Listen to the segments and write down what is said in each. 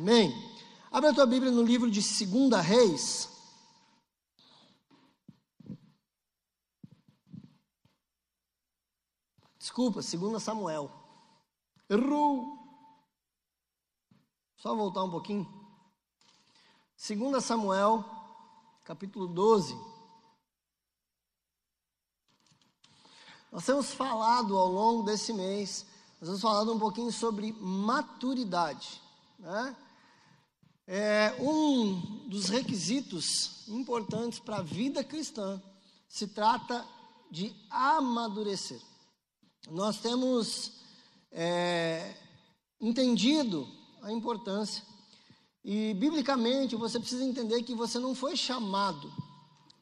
Amém? Abre a tua Bíblia no livro de 2 Reis. Desculpa, 2 Samuel. Errou. Só voltar um pouquinho. 2 Samuel, capítulo 12. Nós temos falado ao longo desse mês, nós temos falado um pouquinho sobre maturidade. Né? É um dos requisitos importantes para a vida cristã se trata de amadurecer. Nós temos é, entendido a importância e, biblicamente, você precisa entender que você não foi chamado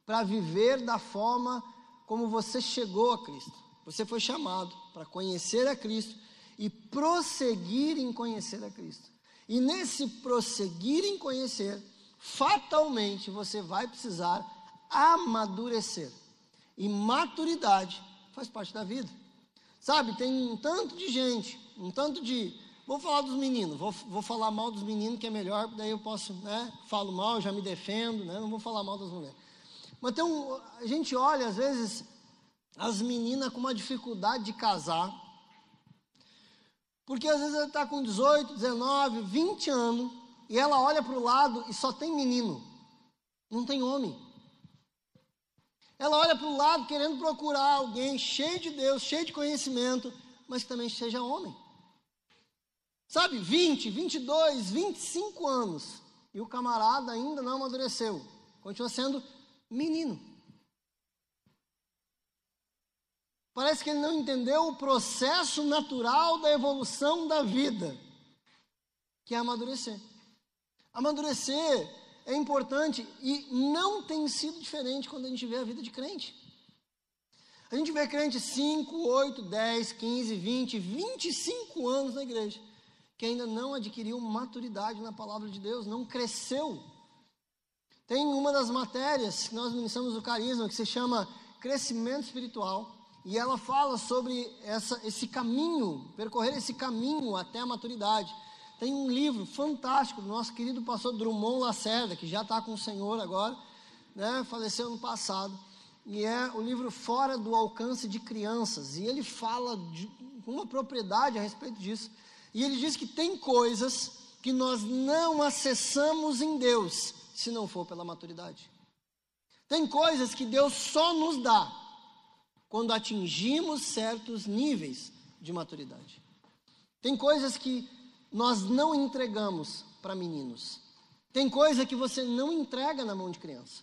para viver da forma como você chegou a Cristo. Você foi chamado para conhecer a Cristo e prosseguir em conhecer a Cristo. E nesse prosseguir em conhecer, fatalmente você vai precisar amadurecer. E maturidade faz parte da vida. Sabe, tem um tanto de gente, um tanto de Vou falar dos meninos, vou, vou falar mal dos meninos, que é melhor, daí eu posso, né? Falo mal, já me defendo, né? Não vou falar mal das mulheres. Mas tem um, a gente olha, às vezes, as meninas com uma dificuldade de casar, porque às vezes ela está com 18, 19, 20 anos, e ela olha para o lado e só tem menino, não tem homem. Ela olha para o lado querendo procurar alguém cheio de Deus, cheio de conhecimento, mas que também seja homem. Sabe, 20, 22, 25 anos. E o camarada ainda não amadureceu. Continua sendo menino. Parece que ele não entendeu o processo natural da evolução da vida, que é amadurecer. Amadurecer é importante e não tem sido diferente quando a gente vê a vida de crente. A gente vê crente 5, 8, 10, 15, 20, 25 anos na igreja que ainda não adquiriu maturidade na palavra de Deus, não cresceu. Tem uma das matérias que nós ministramos o carisma que se chama crescimento espiritual, e ela fala sobre essa, esse caminho, percorrer esse caminho até a maturidade. Tem um livro fantástico do nosso querido pastor Drummond Lacerda, que já está com o Senhor agora, né, faleceu no passado, e é o livro Fora do Alcance de Crianças, e ele fala com uma propriedade a respeito disso. E ele diz que tem coisas que nós não acessamos em Deus se não for pela maturidade. Tem coisas que Deus só nos dá quando atingimos certos níveis de maturidade. Tem coisas que nós não entregamos para meninos. Tem coisa que você não entrega na mão de criança.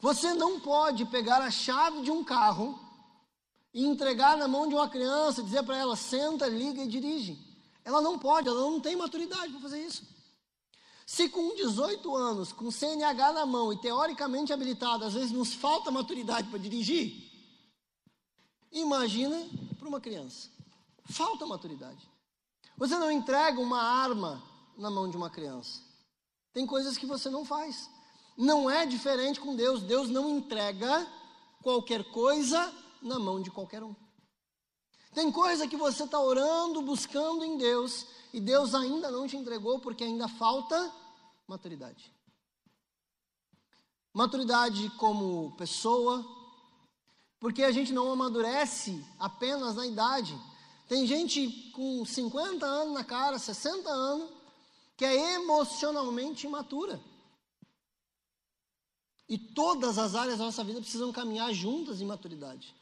Você não pode pegar a chave de um carro e entregar na mão de uma criança, dizer para ela, senta, liga e dirige. Ela não pode, ela não tem maturidade para fazer isso. Se com 18 anos, com CNH na mão e teoricamente habilitado, às vezes nos falta maturidade para dirigir, imagina para uma criança. Falta maturidade. Você não entrega uma arma na mão de uma criança. Tem coisas que você não faz. Não é diferente com Deus. Deus não entrega qualquer coisa na mão de qualquer um. Tem coisa que você está orando, buscando em Deus, e Deus ainda não te entregou porque ainda falta maturidade. Maturidade como pessoa, porque a gente não amadurece apenas na idade. Tem gente com 50 anos na cara, 60 anos, que é emocionalmente imatura. E todas as áreas da nossa vida precisam caminhar juntas em maturidade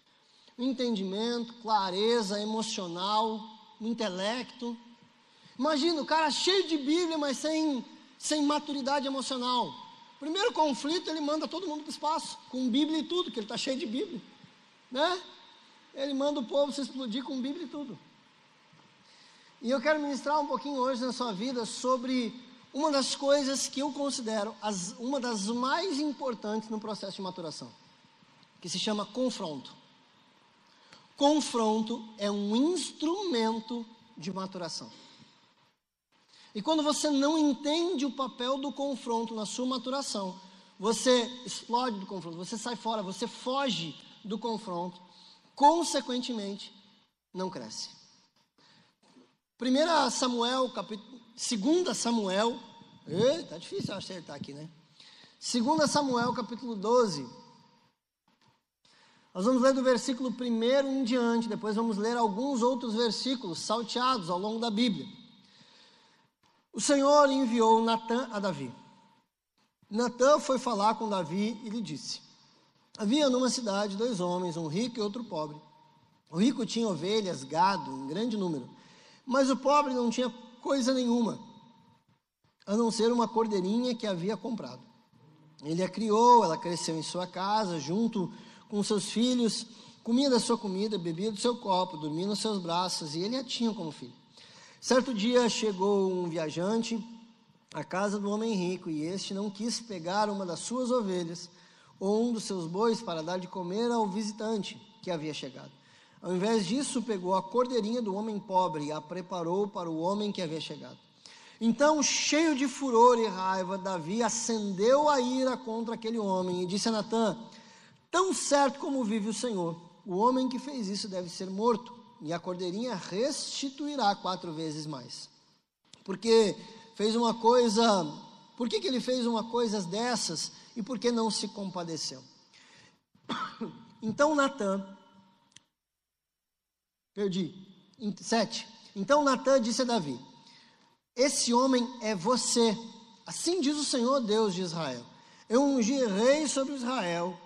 entendimento, clareza emocional, intelecto. Imagina o cara cheio de Bíblia, mas sem, sem maturidade emocional. Primeiro conflito, ele manda todo mundo para o espaço, com Bíblia e tudo, que ele está cheio de Bíblia. Né? Ele manda o povo se explodir com Bíblia e tudo. E eu quero ministrar um pouquinho hoje na sua vida sobre uma das coisas que eu considero as, uma das mais importantes no processo de maturação, que se chama confronto. Confronto é um instrumento de maturação. E quando você não entende o papel do confronto na sua maturação, você explode do confronto, você sai fora, você foge do confronto, consequentemente, não cresce. 1 Samuel, capítulo, Segunda Samuel, Ei, tá difícil acertar aqui, né? Segunda Samuel, capítulo 12. Nós vamos ler do versículo 1 em diante, depois vamos ler alguns outros versículos salteados ao longo da Bíblia. O Senhor enviou Natã a Davi. Natã foi falar com Davi e lhe disse: Havia numa cidade dois homens, um rico e outro pobre. O rico tinha ovelhas, gado, em grande número, mas o pobre não tinha coisa nenhuma, a não ser uma cordeirinha que havia comprado. Ele a criou, ela cresceu em sua casa, junto com seus filhos, comia da sua comida, bebia do seu copo, dormia nos seus braços, e ele a tinha como filho. Certo dia chegou um viajante à casa do homem rico, e este não quis pegar uma das suas ovelhas ou um dos seus bois para dar de comer ao visitante que havia chegado. Ao invés disso, pegou a cordeirinha do homem pobre e a preparou para o homem que havia chegado. Então, cheio de furor e raiva, Davi acendeu a ira contra aquele homem e disse a Natã: Tão certo como vive o Senhor, o homem que fez isso deve ser morto, e a cordeirinha restituirá quatro vezes mais. Porque fez uma coisa, por que, que ele fez uma coisa dessas e por que não se compadeceu? Então Natã, perdi, sete. Então Natã disse a Davi: Esse homem é você, assim diz o Senhor Deus de Israel. Eu ungi rei sobre Israel,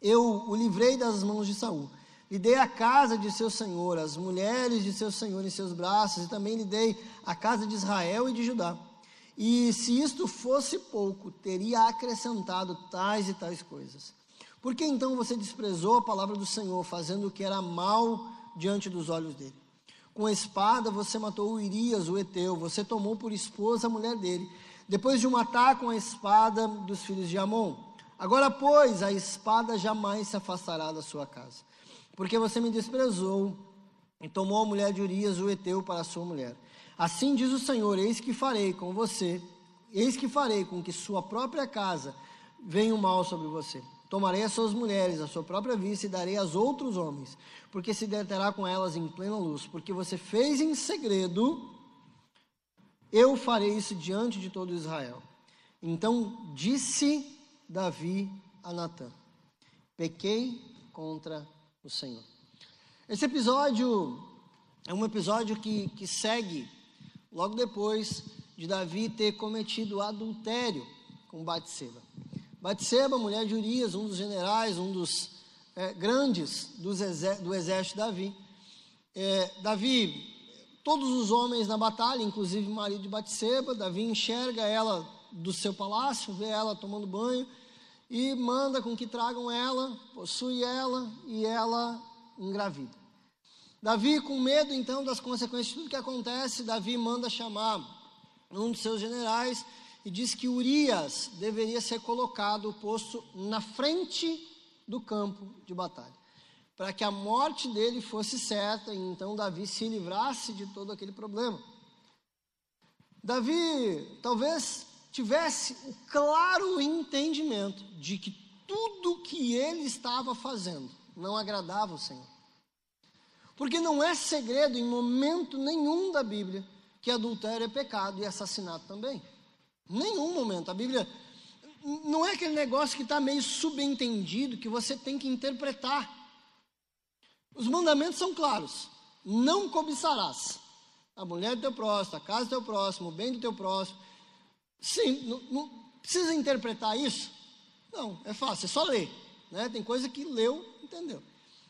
eu o livrei das mãos de Saul. Lhe dei a casa de seu senhor, as mulheres de seu senhor em seus braços, e também lhe dei a casa de Israel e de Judá. E se isto fosse pouco, teria acrescentado tais e tais coisas. Por que então você desprezou a palavra do Senhor, fazendo o que era mal diante dos olhos dele? Com a espada você matou Urias, o Eteu, você tomou por esposa a mulher dele, depois de o matar com a espada dos filhos de Amon. Agora, pois, a espada jamais se afastará da sua casa, porque você me desprezou e tomou a mulher de Urias, o Eteu, para sua mulher. Assim diz o Senhor: Eis que farei com você, eis que farei com que sua própria casa venha o mal sobre você. Tomarei as suas mulheres, a sua própria vista, e darei às outros homens, porque se deterá com elas em plena luz, porque você fez em segredo, eu farei isso diante de todo Israel. Então disse Davi a Natã: Pequei contra o Senhor. Esse episódio é um episódio que, que segue logo depois de Davi ter cometido adultério com Batseba. Batseba, mulher de Urias, um dos generais, um dos é, grandes dos do exército de Davi. É, Davi, todos os homens na batalha, inclusive o marido de Batseba, Davi enxerga ela do seu palácio, vê ela tomando banho e manda com que tragam ela, possui ela e ela engravida. Davi, com medo então das consequências de tudo que acontece, Davi manda chamar um dos seus generais e diz que Urias deveria ser colocado, posto na frente do campo de batalha, para que a morte dele fosse certa e então Davi se livrasse de todo aquele problema. Davi talvez tivesse o claro entendimento de que tudo que ele estava fazendo não agradava o Senhor. Porque não é segredo em momento nenhum da Bíblia que adultério é pecado e assassinato também. Nenhum momento. A Bíblia não é aquele negócio que está meio subentendido que você tem que interpretar. Os mandamentos são claros. Não cobiçarás a mulher do teu próximo, a casa do teu próximo, o bem do teu próximo. Sim, não, não precisa interpretar isso? Não, é fácil, é só ler. Né? Tem coisa que leu, entendeu.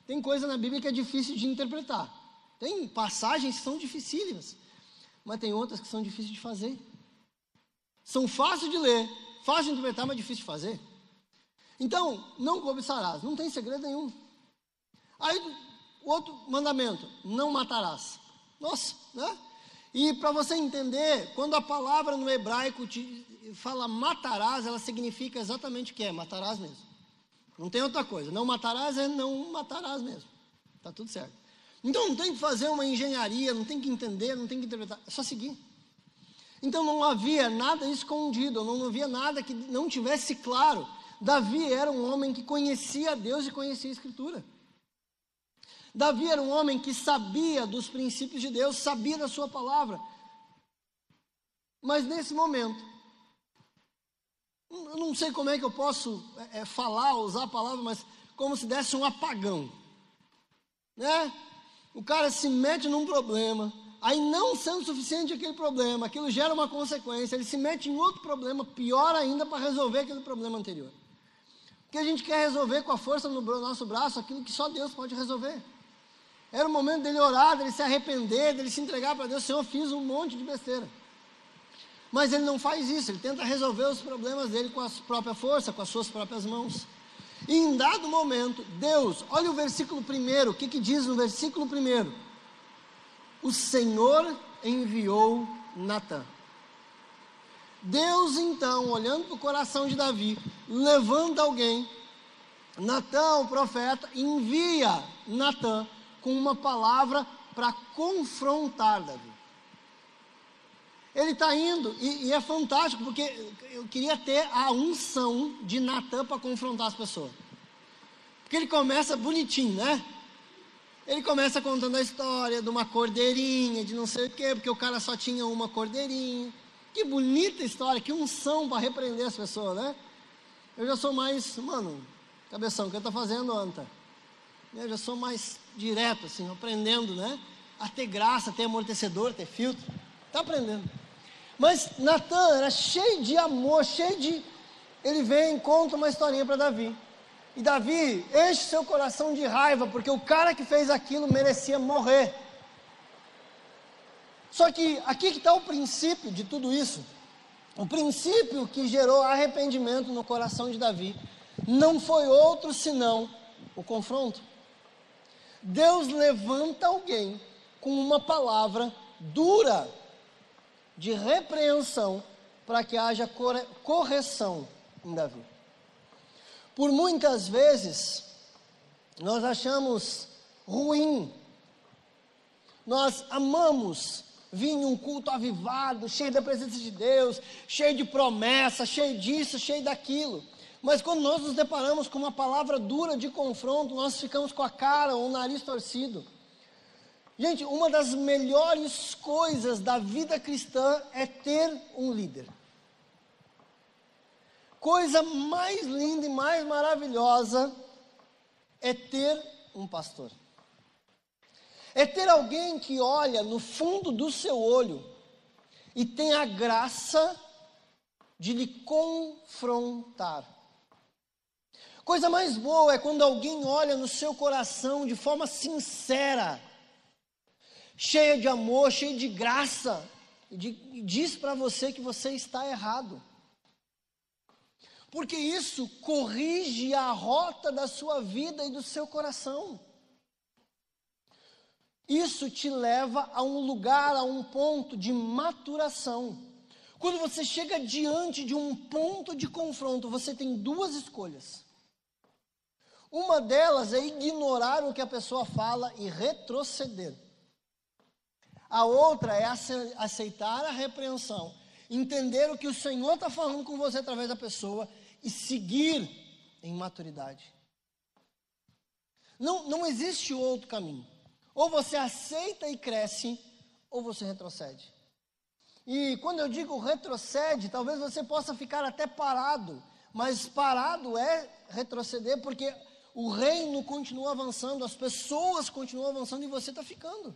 Tem coisa na Bíblia que é difícil de interpretar. Tem passagens que são dificílimas, mas tem outras que são difíceis de fazer. São fáceis de ler, fáceis de interpretar, mas difíceis de fazer. Então, não cobiçarás, não tem segredo nenhum. Aí, o outro mandamento, não matarás. Nossa, né? E para você entender, quando a palavra no hebraico fala matarás, ela significa exatamente o que é, matarás mesmo. Não tem outra coisa. Não matarás é não matarás mesmo. Está tudo certo. Então não tem que fazer uma engenharia, não tem que entender, não tem que interpretar. É só seguir. Então não havia nada escondido, não havia nada que não tivesse claro. Davi era um homem que conhecia Deus e conhecia a Escritura. Davi era um homem que sabia dos princípios de Deus, sabia da sua palavra. Mas nesse momento, eu não sei como é que eu posso é, é, falar, usar a palavra, mas como se desse um apagão. Né? O cara se mete num problema, aí não sendo suficiente aquele problema, aquilo gera uma consequência, ele se mete em outro problema, pior ainda, para resolver aquele problema anterior. Porque a gente quer resolver com a força no nosso braço aquilo que só Deus pode resolver. Era o momento dele orar, dele se arrepender, dele se entregar para Deus. Senhor, fiz um monte de besteira. Mas ele não faz isso, ele tenta resolver os problemas dele com a própria força, com as suas próprias mãos. E em dado momento, Deus, olha o versículo primeiro, o que, que diz no versículo primeiro? O Senhor enviou Natã. Deus então, olhando para o coração de Davi, levanta alguém, Natã, o profeta, envia Natã com uma palavra para confrontar Davi. Ele está indo, e, e, é fantástico, porque eu queria ter a unção de Natan para confrontar as pessoas. Porque ele começa bonitinho, né? Ele começa contando a história de uma cordeirinha, de não sei o quê, porque o cara só tinha uma cordeirinha. Que bonita história, que unção para repreender as pessoas, né? Eu já sou mais, mano, cabeção, o que está fazendo, Anta? Eu já sou mais direto, assim, aprendendo, né? A ter graça, ter amortecedor, ter filtro. Está aprendendo. Mas Natan era cheio de amor, cheio de. Ele vem e conta uma historinha para Davi. E Davi enche seu coração de raiva, porque o cara que fez aquilo merecia morrer. Só que aqui que está o princípio de tudo isso. O princípio que gerou arrependimento no coração de Davi não foi outro senão o confronto. Deus levanta alguém com uma palavra dura de repreensão para que haja correção em Davi. Por muitas vezes, nós achamos ruim, nós amamos vir em um culto avivado, cheio da presença de Deus, cheio de promessa, cheio disso, cheio daquilo. Mas quando nós nos deparamos com uma palavra dura de confronto, nós ficamos com a cara ou o nariz torcido. Gente, uma das melhores coisas da vida cristã é ter um líder. Coisa mais linda e mais maravilhosa é ter um pastor. É ter alguém que olha no fundo do seu olho e tem a graça de lhe confrontar. Coisa mais boa é quando alguém olha no seu coração de forma sincera cheia de amor, cheia de graça, e, diz para você que você está errado. Porque isso corrige a rota da sua vida e do seu coração. Isso te leva a um lugar, a um ponto de maturação. Quando você chega diante de um ponto de confronto, você tem duas escolhas. Uma delas é ignorar o que a pessoa fala e retroceder. A outra é aceitar a repreensão, entender o que o Senhor está falando com você através da pessoa e seguir em maturidade. Não, não existe outro caminho. Ou você aceita e cresce, ou você retrocede. E quando eu digo retrocede, talvez você possa ficar até parado, mas parado é retroceder porque o reino continua avançando, as pessoas continuam avançando e você está ficando.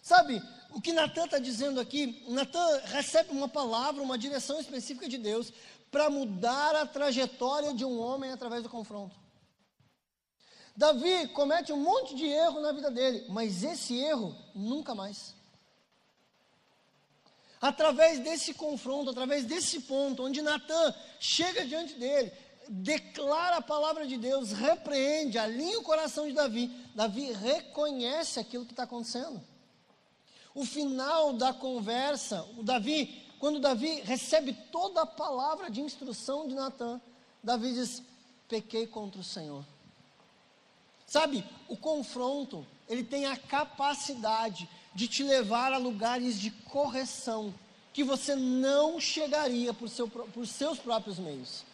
Sabe, o que Natan está dizendo aqui, Natan recebe uma palavra, uma direção específica de Deus para mudar a trajetória de um homem através do confronto. Davi comete um monte de erro na vida dele, mas esse erro nunca mais. Através desse confronto, através desse ponto, onde Natan chega diante dele, declara a palavra de Deus, repreende, alinha o coração de Davi, Davi reconhece aquilo que está acontecendo. O final da conversa, o Davi, quando Davi recebe toda a palavra de instrução de Natan, Davi diz: pequei contra o Senhor. Sabe, o confronto, ele tem a capacidade de te levar a lugares de correção que você não chegaria por, seu, por seus próprios meios.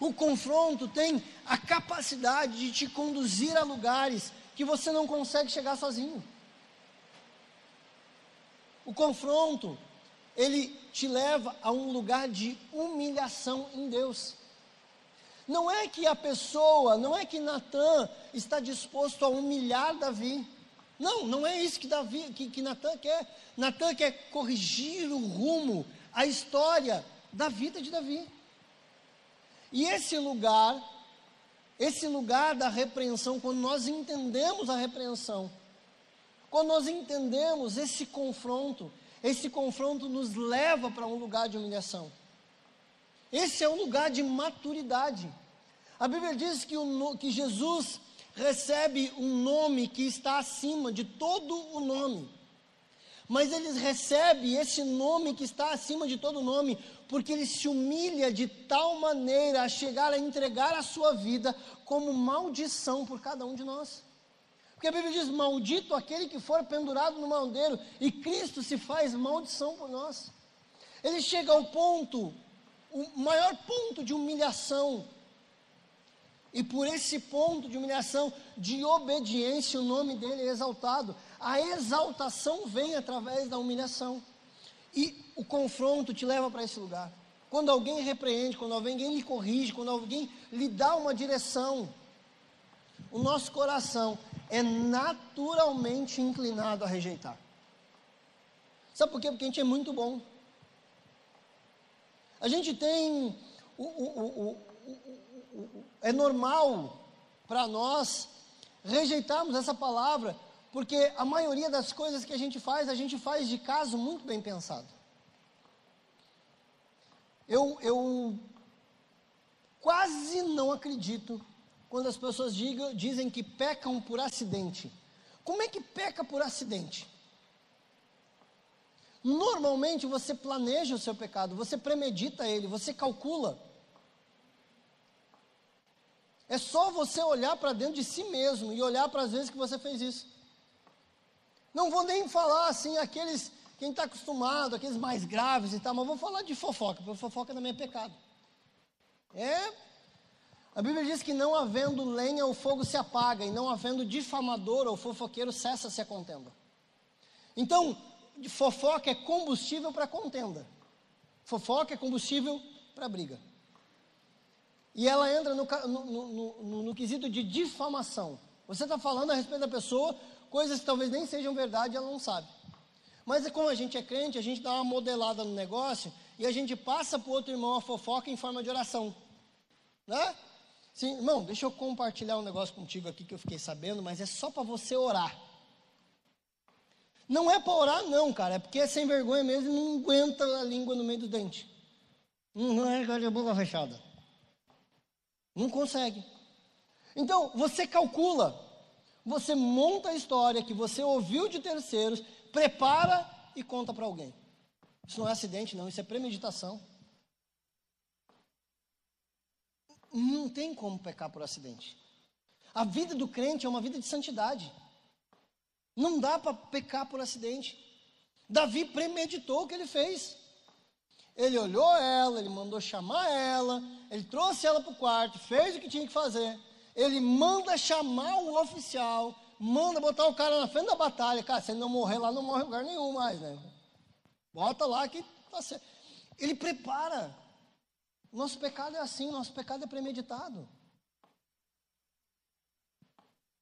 O confronto tem a capacidade de te conduzir a lugares que você não consegue chegar sozinho. O confronto, ele te leva a um lugar de humilhação em Deus. Não é que a pessoa, não é que Natan está disposto a humilhar Davi. Não, não é isso que Davi, que, que Natan quer. Natan quer corrigir o rumo, a história da vida de Davi. E esse lugar, esse lugar da repreensão, quando nós entendemos a repreensão, quando nós entendemos esse confronto, esse confronto nos leva para um lugar de humilhação. Esse é um lugar de maturidade. A Bíblia diz que, o, que Jesus recebe um nome que está acima de todo o nome. Mas ele recebe esse nome que está acima de todo nome, porque ele se humilha de tal maneira a chegar a entregar a sua vida como maldição por cada um de nós. Porque a Bíblia diz: Maldito aquele que for pendurado no madeiro, e Cristo se faz maldição por nós. Ele chega ao ponto, o maior ponto de humilhação. E por esse ponto de humilhação, de obediência, o nome dele é exaltado. A exaltação vem através da humilhação. E o confronto te leva para esse lugar. Quando alguém repreende, quando alguém lhe corrige, quando alguém lhe dá uma direção, o nosso coração é naturalmente inclinado a rejeitar. Sabe por quê? Porque a gente é muito bom. A gente tem. O, o, o, é normal para nós rejeitarmos essa palavra, porque a maioria das coisas que a gente faz, a gente faz de caso muito bem pensado. Eu, eu quase não acredito quando as pessoas digam, dizem que pecam por acidente. Como é que peca por acidente? Normalmente você planeja o seu pecado, você premedita ele, você calcula. É só você olhar para dentro de si mesmo e olhar para as vezes que você fez isso. Não vou nem falar assim, aqueles, quem está acostumado, aqueles mais graves e tal, mas vou falar de fofoca, porque fofoca também é pecado. É a Bíblia diz que não havendo lenha, o fogo se apaga, e não havendo difamador ou fofoqueiro, cessa-se a contenda. Então, fofoca é combustível para contenda. Fofoca é combustível para briga. E ela entra no, no, no, no, no quesito de difamação. Você está falando a respeito da pessoa, coisas que talvez nem sejam verdade, ela não sabe. Mas é como a gente é crente, a gente dá uma modelada no negócio e a gente passa para o outro irmão a fofoca em forma de oração. Né? Sim, irmão, deixa eu compartilhar um negócio contigo aqui que eu fiquei sabendo, mas é só para você orar. Não é para orar, não, cara, é porque é sem vergonha mesmo não aguenta a língua no meio do dente. Não é de boca fechada. Não consegue. Então, você calcula, você monta a história que você ouviu de terceiros, prepara e conta para alguém. Isso não é acidente, não, isso é premeditação. Não tem como pecar por acidente. A vida do crente é uma vida de santidade. Não dá para pecar por acidente. Davi premeditou o que ele fez. Ele olhou ela, ele mandou chamar ela, ele trouxe ela para o quarto, fez o que tinha que fazer. Ele manda chamar o oficial, manda botar o cara na frente da batalha. Cara, se ele não morrer lá, não morre em lugar nenhum mais, né? Bota lá que tá certo. Ele prepara. Nosso pecado é assim, nosso pecado é premeditado.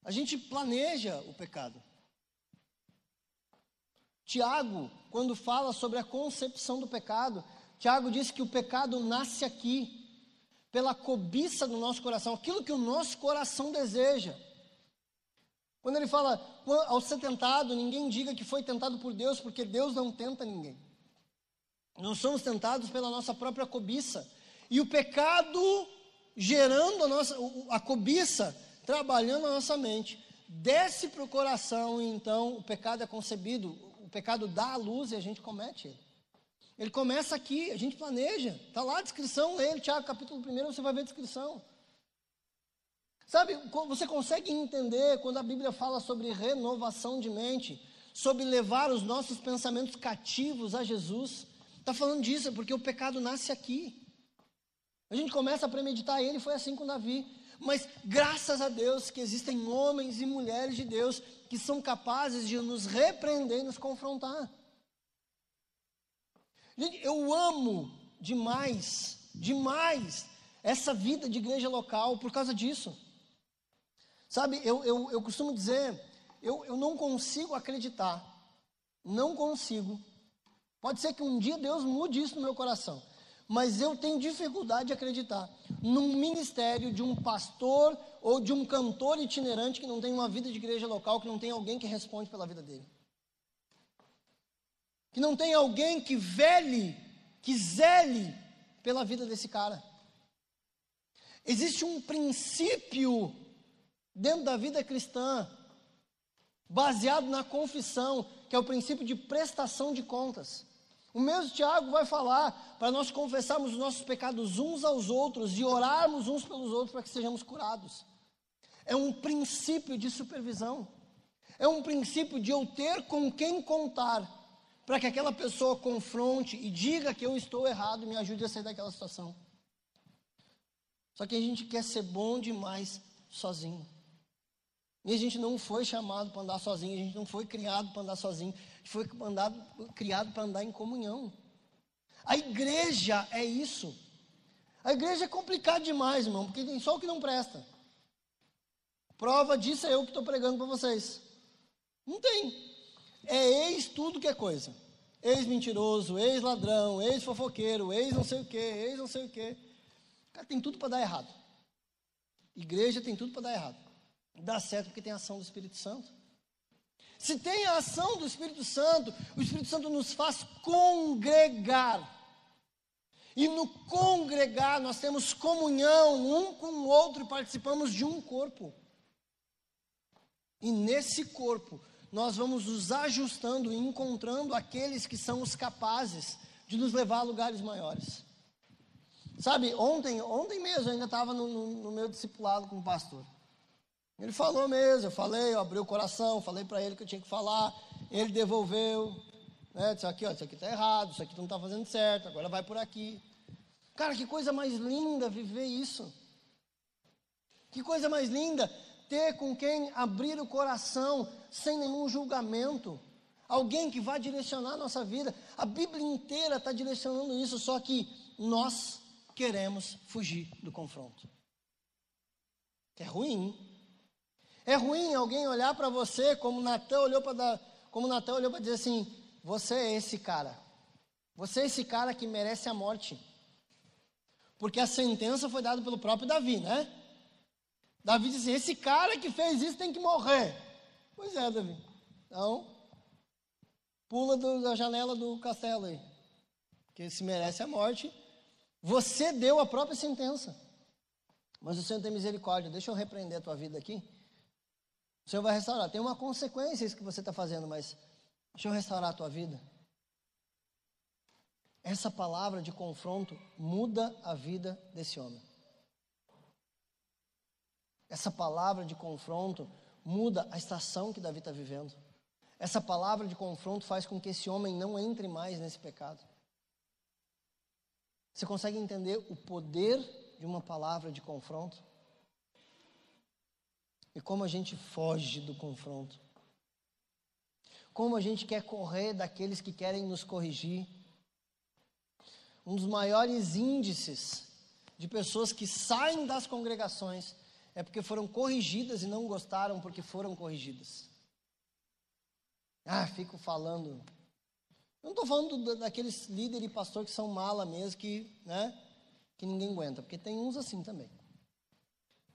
A gente planeja o pecado. Tiago, quando fala sobre a concepção do pecado, Tiago diz que o pecado nasce aqui, pela cobiça do nosso coração, aquilo que o nosso coração deseja. Quando ele fala, ao ser tentado, ninguém diga que foi tentado por Deus, porque Deus não tenta ninguém. Nós somos tentados pela nossa própria cobiça. E o pecado gerando a nossa, a cobiça, trabalhando a nossa mente, desce para o coração e então o pecado é concebido, o pecado dá a luz e a gente comete ele. Ele começa aqui, a gente planeja, está lá a descrição, ele, Tiago, capítulo 1, você vai ver a descrição. Sabe, você consegue entender quando a Bíblia fala sobre renovação de mente, sobre levar os nossos pensamentos cativos a Jesus? Está falando disso, é porque o pecado nasce aqui. A gente começa a premeditar ele, foi assim com Davi. Mas graças a Deus que existem homens e mulheres de Deus que são capazes de nos repreender e nos confrontar. Gente, eu amo demais, demais, essa vida de igreja local por causa disso. Sabe, eu, eu, eu costumo dizer, eu, eu não consigo acreditar, não consigo. Pode ser que um dia Deus mude isso no meu coração, mas eu tenho dificuldade de acreditar num ministério de um pastor ou de um cantor itinerante que não tem uma vida de igreja local, que não tem alguém que responde pela vida dele. Que não tem alguém que vele, que zele pela vida desse cara. Existe um princípio dentro da vida cristã, baseado na confissão, que é o princípio de prestação de contas. O mesmo Tiago vai falar para nós confessarmos os nossos pecados uns aos outros e orarmos uns pelos outros para que sejamos curados. É um princípio de supervisão. É um princípio de eu ter com quem contar para que aquela pessoa confronte e diga que eu estou errado e me ajude a sair daquela situação. Só que a gente quer ser bom demais sozinho. E a gente não foi chamado para andar sozinho, a gente não foi criado para andar sozinho, a gente foi mandado, criado para andar em comunhão. A igreja é isso. A igreja é complicado demais, irmão, porque tem só o que não presta. Prova disso é eu que estou pregando para vocês. Não tem. É ex tudo que é coisa. Ex-mentiroso, ex-ladrão, ex-fofoqueiro, ex não sei o que, ex não sei o que. Cara, tem tudo para dar errado. Igreja tem tudo para dar errado. Dá certo porque tem a ação do Espírito Santo. Se tem a ação do Espírito Santo, o Espírito Santo nos faz congregar. E no congregar nós temos comunhão um com o outro e participamos de um corpo. E nesse corpo nós vamos nos ajustando e encontrando aqueles que são os capazes de nos levar a lugares maiores. Sabe, ontem, ontem mesmo eu ainda estava no, no, no meu discipulado com o pastor. Ele falou mesmo, eu falei, eu abri o coração, falei para ele que eu tinha que falar, ele devolveu, né, disse aqui, ó, isso aqui está errado, isso aqui não está fazendo certo, agora vai por aqui. Cara, que coisa mais linda viver isso. Que coisa mais linda ter com quem abrir o coração sem nenhum julgamento. Alguém que vai direcionar a nossa vida. A Bíblia inteira está direcionando isso, só que nós queremos fugir do confronto. É ruim. É ruim alguém olhar para você como Natan olhou para como Natan olhou para dizer assim: você é esse cara. Você é esse cara que merece a morte. Porque a sentença foi dada pelo próprio Davi, né? Davi disse: esse cara que fez isso tem que morrer. Pois é, Davi. Então, pula do, da janela do castelo aí. Porque se merece a morte. Você deu a própria sentença. Mas o Senhor tem misericórdia. Deixa eu repreender a tua vida aqui. O Senhor vai restaurar. Tem uma consequência isso que você está fazendo, mas deixa eu restaurar a tua vida. Essa palavra de confronto muda a vida desse homem. Essa palavra de confronto muda a estação que Davi está vivendo. Essa palavra de confronto faz com que esse homem não entre mais nesse pecado. Você consegue entender o poder de uma palavra de confronto? E como a gente foge do confronto. Como a gente quer correr daqueles que querem nos corrigir. Um dos maiores índices de pessoas que saem das congregações é porque foram corrigidas e não gostaram porque foram corrigidas. Ah, fico falando. Eu não estou falando daqueles líderes e pastor que são mala mesmo, que, né, que ninguém aguenta, porque tem uns assim também.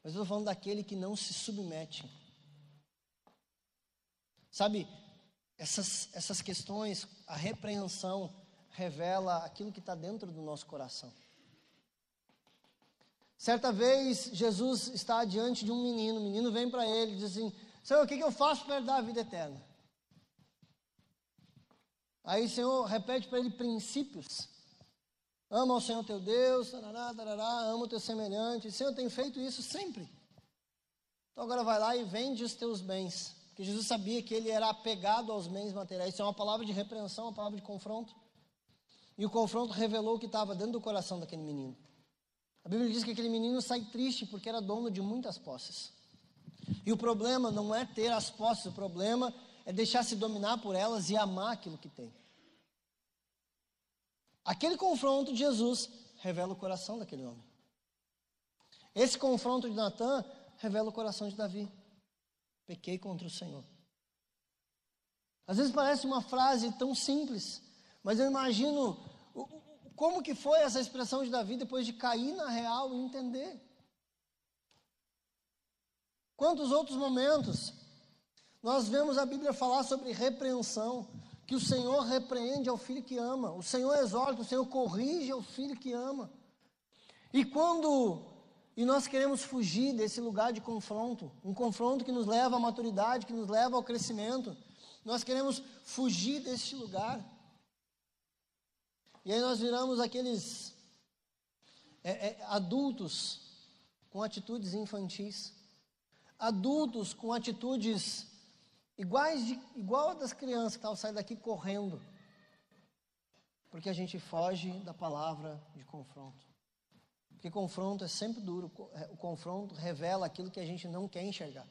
Mas eu estou falando daquele que não se submete. Sabe, essas, essas questões, a repreensão revela aquilo que está dentro do nosso coração. Certa vez, Jesus está diante de um menino, o menino vem para ele e diz assim: Senhor, o que, eu faço para dar a vida eterna? Aí o Senhor repete para ele princípios. Ama o Senhor teu Deus, tarará, tarará, ama o teu semelhante. O Senhor tem feito isso sempre. Então agora vai lá e vende os teus bens. Porque Jesus sabia que ele era apegado aos bens materiais. Isso é uma palavra de repreensão, uma palavra de confronto. E o confronto revelou o que estava dentro do coração daquele menino. A Bíblia diz que aquele menino sai triste porque era dono de muitas posses. E o problema não é ter as posses, o problema é deixar se dominar por elas e amar aquilo que tem. Aquele confronto de Jesus revela o coração daquele homem. Esse confronto de Natan revela o coração de Davi. Pequei contra o Senhor. Às vezes parece uma frase tão simples, mas eu imagino como que foi essa expressão de Davi depois de cair na real e entender. Quantos outros momentos nós vemos a Bíblia falar sobre repreensão, que o Senhor repreende ao filho que ama, o Senhor exorta, o Senhor corrige ao filho que ama. E quando e nós queremos fugir desse lugar de confronto, um confronto que nos leva à maturidade, que nos leva ao crescimento. Nós queremos fugir deste lugar. E aí nós viramos aqueles é, é, adultos com atitudes infantis, adultos com atitudes iguais de, igual das crianças que estavam saindo daqui correndo, porque a gente foge da palavra de confronto. Porque confronto é sempre duro, é, o confronto revela aquilo que a gente não quer enxergar.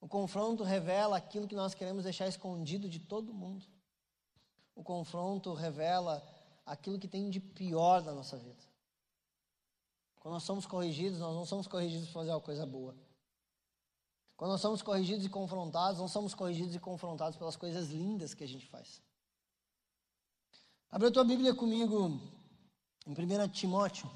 O confronto revela aquilo que nós queremos deixar escondido de todo mundo. O confronto revela aquilo que tem de pior na nossa vida. Quando nós somos corrigidos, nós não somos corrigidos para fazer uma coisa boa. Quando nós somos corrigidos e confrontados, não somos corrigidos e confrontados pelas coisas lindas que a gente faz. Abre a tua Bíblia comigo em 1 Timóteo.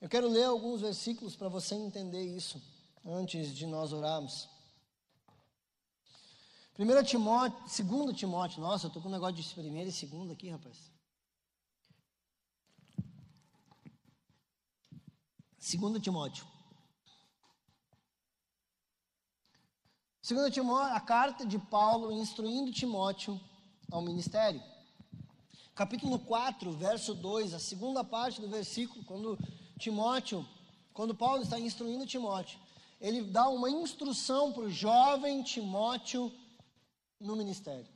Eu quero ler alguns versículos para você entender isso antes de nós orarmos. 1 Timóteo, 2 Timóteo, nossa, eu estou com um negócio de primeiro e segundo aqui, rapaz. 2 Timóteo. 2 Timóteo, a carta de Paulo instruindo Timóteo ao ministério. Capítulo 4, verso 2, a segunda parte do versículo, quando Timóteo, quando Paulo está instruindo Timóteo, ele dá uma instrução para o jovem Timóteo no ministério.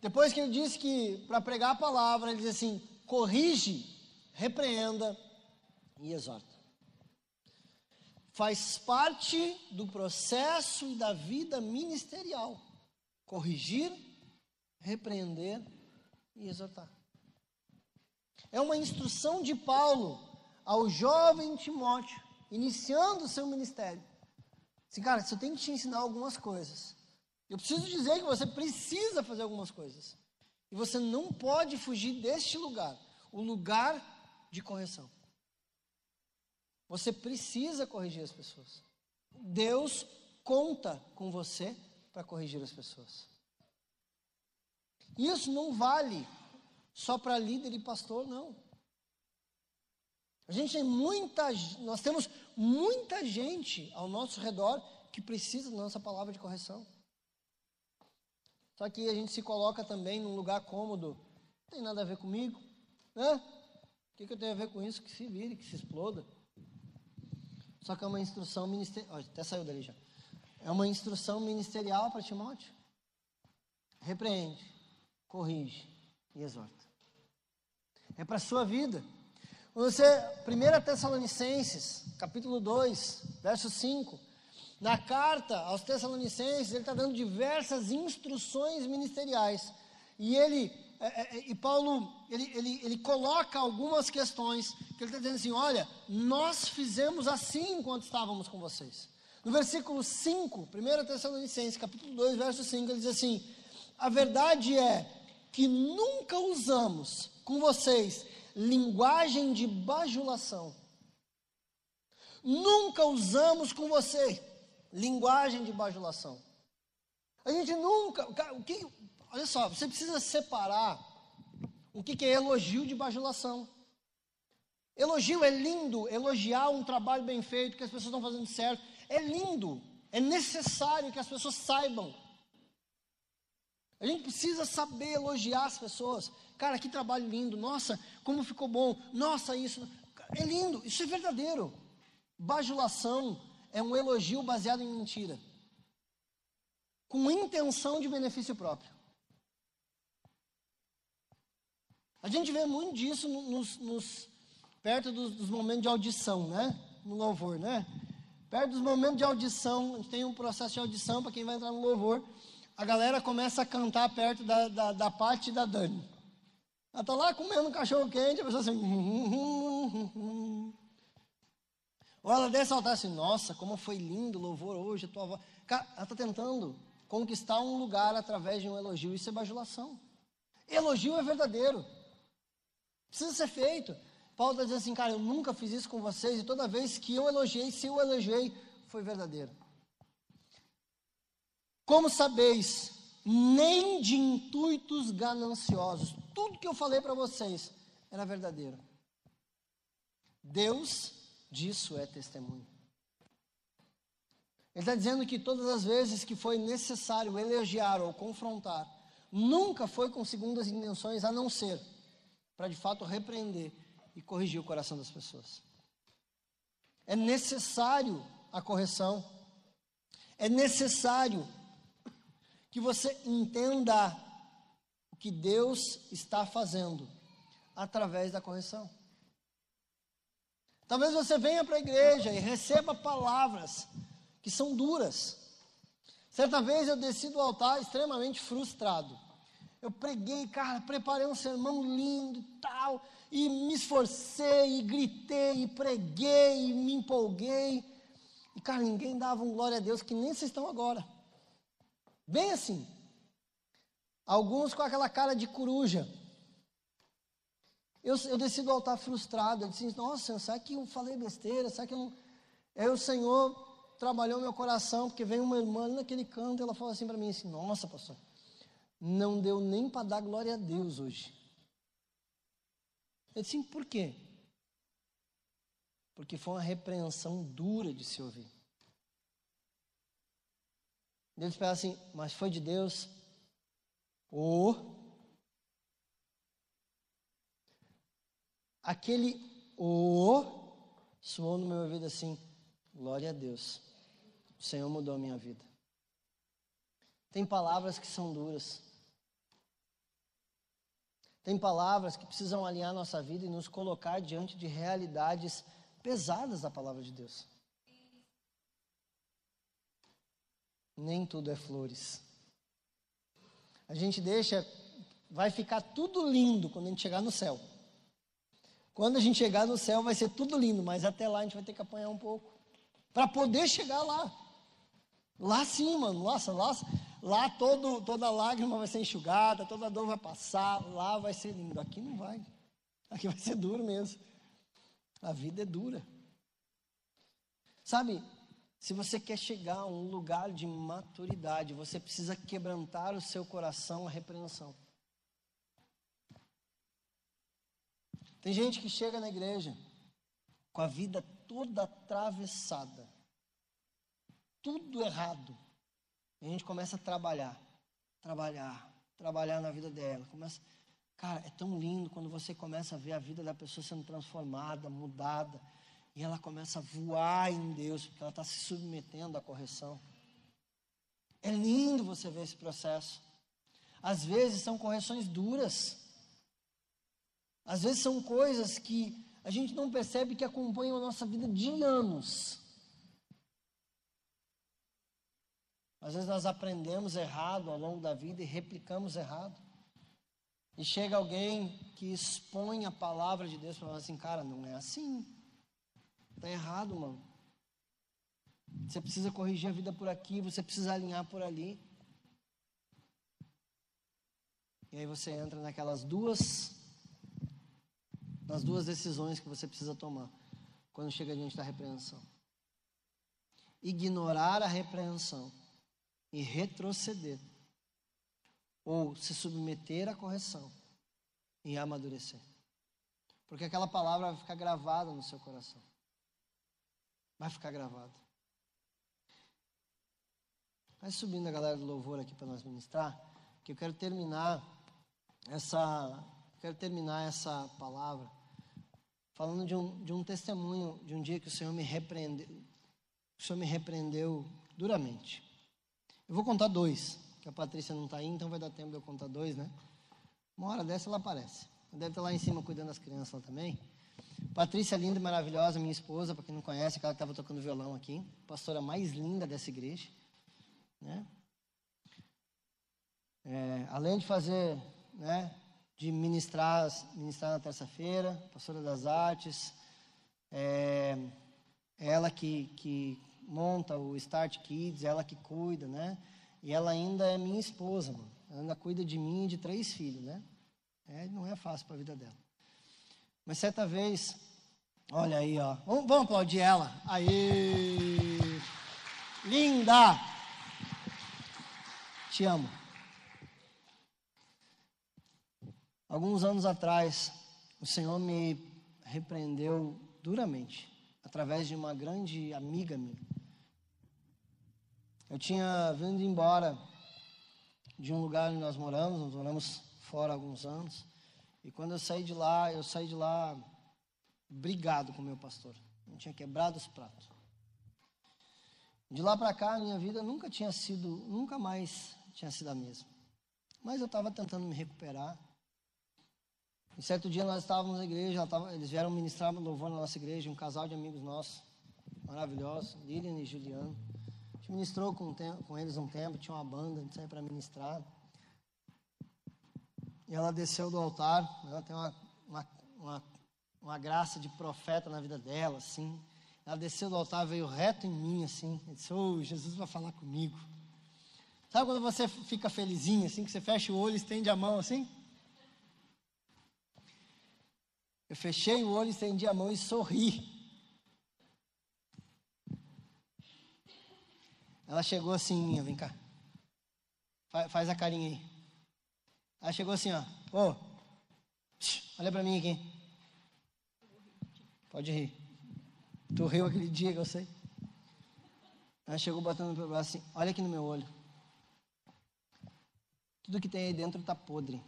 Depois que ele diz que para pregar a palavra, ele diz assim: corrige, repreenda e exorta. Faz parte do processo e da vida ministerial. Corrigir, repreender e exortar. É uma instrução de Paulo ao jovem Timóteo, iniciando o seu ministério. Assim, cara, eu tenho que te ensinar algumas coisas. Eu preciso dizer que você precisa fazer algumas coisas. E você não pode fugir deste lugar o lugar de correção. Você precisa corrigir as pessoas. Deus conta com você para corrigir as pessoas. Isso não vale só para líder e pastor, não. A gente tem muita, nós temos muita gente ao nosso redor que precisa da nossa palavra de correção. Só que a gente se coloca também num lugar cômodo, não tem nada a ver comigo, né? O que, que eu tenho a ver com isso? Que se vire, que se exploda. Só que é uma instrução ministerial, até saiu dali já. É uma instrução ministerial para Timóteo. Repreende, corrige e exorta é para a sua vida. Você, 1 Tessalonicenses, capítulo 2, verso 5, na carta aos Tessalonicenses, ele está dando diversas instruções ministeriais. E ele, é, é, é, e Paulo, ele, ele, ele coloca algumas questões, que ele está dizendo assim, olha, nós fizemos assim enquanto estávamos com vocês. No versículo 5, 1 Tessalonicenses, capítulo 2, verso 5, ele diz assim, a verdade é que nunca usamos com vocês linguagem de bajulação. Nunca usamos com você linguagem de bajulação. A gente nunca. O que, olha só, você precisa separar o que, que é elogio de bajulação. Elogio é lindo, elogiar um trabalho bem feito, que as pessoas estão fazendo certo. É lindo, é necessário que as pessoas saibam. A gente precisa saber elogiar as pessoas. Cara, que trabalho lindo. Nossa, como ficou bom. Nossa, isso. É lindo. Isso é verdadeiro. Bajulação é um elogio baseado em mentira. Com intenção de benefício próprio. A gente vê muito disso nos, nos perto dos, dos, momentos de audição, né? No louvor, né? Perto dos momentos de audição, a gente tem um processo de audição para quem vai entrar no louvor. a galera começa a cantar perto da, da, da parte da Dani. Ela está lá comendo um cachorro quente, a pessoa assim. Ou ela desce altar assim, nossa, como foi lindo o louvor hoje, a tua voz. Cara, ela está tentando conquistar um lugar através de um elogio. Isso é bajulação. Elogio é verdadeiro. Precisa ser feito. Paulo está dizendo assim, cara, eu nunca fiz isso com vocês, e toda vez que eu elogiei, se eu elogiei, foi verdadeiro. Como sabeis, nem de intuitos gananciosos. Tudo que eu falei para vocês era verdadeiro. Deus disso é testemunho. Ele está dizendo que todas as vezes que foi necessário elogiar ou confrontar, nunca foi com segundas intenções, a não ser para de fato repreender e corrigir o coração das pessoas. É necessário a correção, é necessário que você entenda o que Deus está fazendo através da correção. Talvez você venha para a igreja e receba palavras que são duras. Certa vez eu desci do altar extremamente frustrado. Eu preguei, cara, preparei um sermão lindo e tal, e me esforcei, e gritei, e preguei, e me empolguei. E, cara, ninguém dava um glória a Deus que nem vocês estão agora. Bem assim. Alguns com aquela cara de coruja. Eu, eu desci do altar frustrado. Eu disse, nossa, será que eu falei besteira? Será que eu não. Aí o Senhor trabalhou meu coração, porque veio uma irmã naquele canto ela falou assim para mim: assim, Nossa, pastor, não deu nem para dar glória a Deus hoje. Eu disse: Por quê? Porque foi uma repreensão dura de se ouvir. Deus fala assim, mas foi de Deus. Ou oh, aquele o soou no meu ouvido assim: glória a Deus, o Senhor mudou a minha vida. Tem palavras que são duras. Tem palavras que precisam alinhar nossa vida e nos colocar diante de realidades pesadas da palavra de Deus. Nem tudo é flores. A gente deixa, vai ficar tudo lindo quando a gente chegar no céu. Quando a gente chegar no céu vai ser tudo lindo, mas até lá a gente vai ter que apanhar um pouco. Para poder chegar lá. Lá sim, mano. Nossa, lá, lá todo, toda lágrima vai ser enxugada, toda dor vai passar. Lá vai ser lindo. Aqui não vai. Aqui vai ser duro mesmo. A vida é dura. Sabe, se você quer chegar a um lugar de maturidade, você precisa quebrantar o seu coração à repreensão. Tem gente que chega na igreja com a vida toda atravessada, tudo errado. E a gente começa a trabalhar, trabalhar, trabalhar na vida dela. Começa, cara, é tão lindo quando você começa a ver a vida da pessoa sendo transformada, mudada, e ela começa a voar em Deus, porque ela está se submetendo à correção. É lindo você ver esse processo. Às vezes são correções duras. Às vezes são coisas que a gente não percebe que acompanham a nossa vida de anos. Às vezes nós aprendemos errado ao longo da vida e replicamos errado. E chega alguém que expõe a palavra de Deus para falar assim, cara, não é assim. Está errado, mano. Você precisa corrigir a vida por aqui, você precisa alinhar por ali. E aí você entra naquelas duas nas duas decisões que você precisa tomar quando chega diante da repreensão. Ignorar a repreensão e retroceder, ou se submeter à correção e amadurecer. Porque aquela palavra vai ficar gravada no seu coração. Vai ficar gravada. Vai subindo a galera do louvor aqui para nós ministrar, que eu quero terminar essa, quero terminar essa palavra falando de um, de um testemunho de um dia que o Senhor me repreendeu, o Senhor me repreendeu duramente. Eu vou contar dois, que a Patrícia não está aí, então vai dar tempo de eu contar dois, né? Uma hora dessa ela aparece. Deve estar lá em cima cuidando das crianças lá também. Patrícia linda e maravilhosa, minha esposa, para quem não conhece, aquela que estava tocando violão aqui, pastora mais linda dessa igreja, né? É, além de fazer, né, de ministrar, ministrar na terça-feira, pastora das artes, é, ela que, que monta o Start Kids, ela que cuida, né? E ela ainda é minha esposa, mano. Ela ainda cuida de mim e de três filhos, né? É, não é fácil para a vida dela. Mas certa vez, olha aí, ó. Vamos, vamos aplaudir ela. Aí! Linda! Te amo. Alguns anos atrás, o Senhor me repreendeu duramente, através de uma grande amiga minha. Eu tinha vindo embora de um lugar onde nós moramos, nós moramos fora há alguns anos. E quando eu saí de lá, eu saí de lá brigado com o meu pastor. Eu tinha quebrado os pratos. De lá para cá, a minha vida nunca tinha sido, nunca mais tinha sido a mesma. Mas eu estava tentando me recuperar. Um certo dia nós estávamos na igreja, tava, eles vieram ministrar louvor na nossa igreja, um casal de amigos nossos, maravilhosos, Lilian e Juliano. A gente ministrou com, com eles um tempo, tinha uma banda, a gente saiu para ministrar. E ela desceu do altar, ela tem uma, uma, uma, uma graça de profeta na vida dela, assim. Ela desceu do altar, veio reto em mim, assim. E disse, oh, Jesus vai falar comigo. Sabe quando você fica felizinho, assim, que você fecha o olho e estende a mão, assim? Eu fechei o olho, estendi a mão e sorri. Ela chegou assim, vem cá. Faz, a carinha aí. Ela chegou assim, ó. Ô, olha para mim aqui. Pode rir. Tu riu aquele dia que eu sei. Ela chegou botando meu braço assim, olha aqui no meu olho. Tudo que tem aí dentro está podre.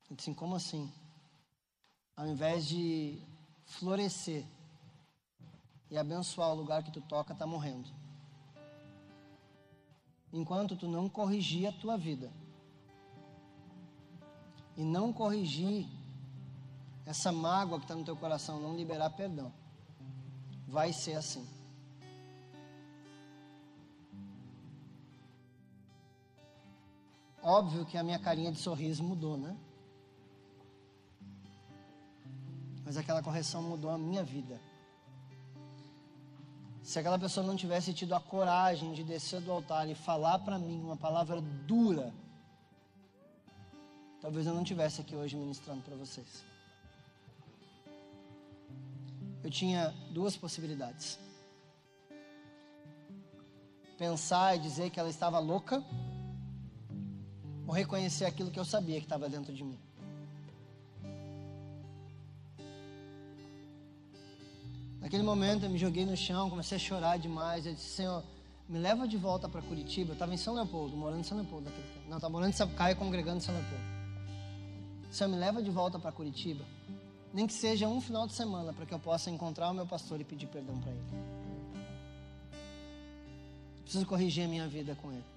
Eu disse, assim, como assim? Ao invés de florescer e abençoar o lugar que tu toca, está morrendo enquanto tu não corrigir a tua vida. E não corrigir essa mágoa que está no teu coração, não liberar perdão. Vai ser assim. Óbvio que a minha carinha de sorriso mudou, né? Mas aquela correção mudou a minha vida. Se aquela pessoa não tivesse tido a coragem de descer do altar e falar para mim uma palavra dura, talvez eu não tivesse aqui hoje ministrando para vocês. Eu tinha duas possibilidades: pensar e dizer que ela estava louca, ou reconhecer aquilo que eu sabia que estava dentro de mim. Naquele momento eu me joguei no chão, comecei a chorar demais. Eu disse, Senhor, me leva de volta para Curitiba. Eu estava em São Leopoldo, morando em São Leopoldo naquele tempo. Não, estava morando em Sapucaia, congregando em São Leopoldo. Senhor, me leva de volta para Curitiba. Nem que seja um final de semana, para que eu possa encontrar o meu pastor e pedir perdão para ele. Preciso corrigir a minha vida com ele.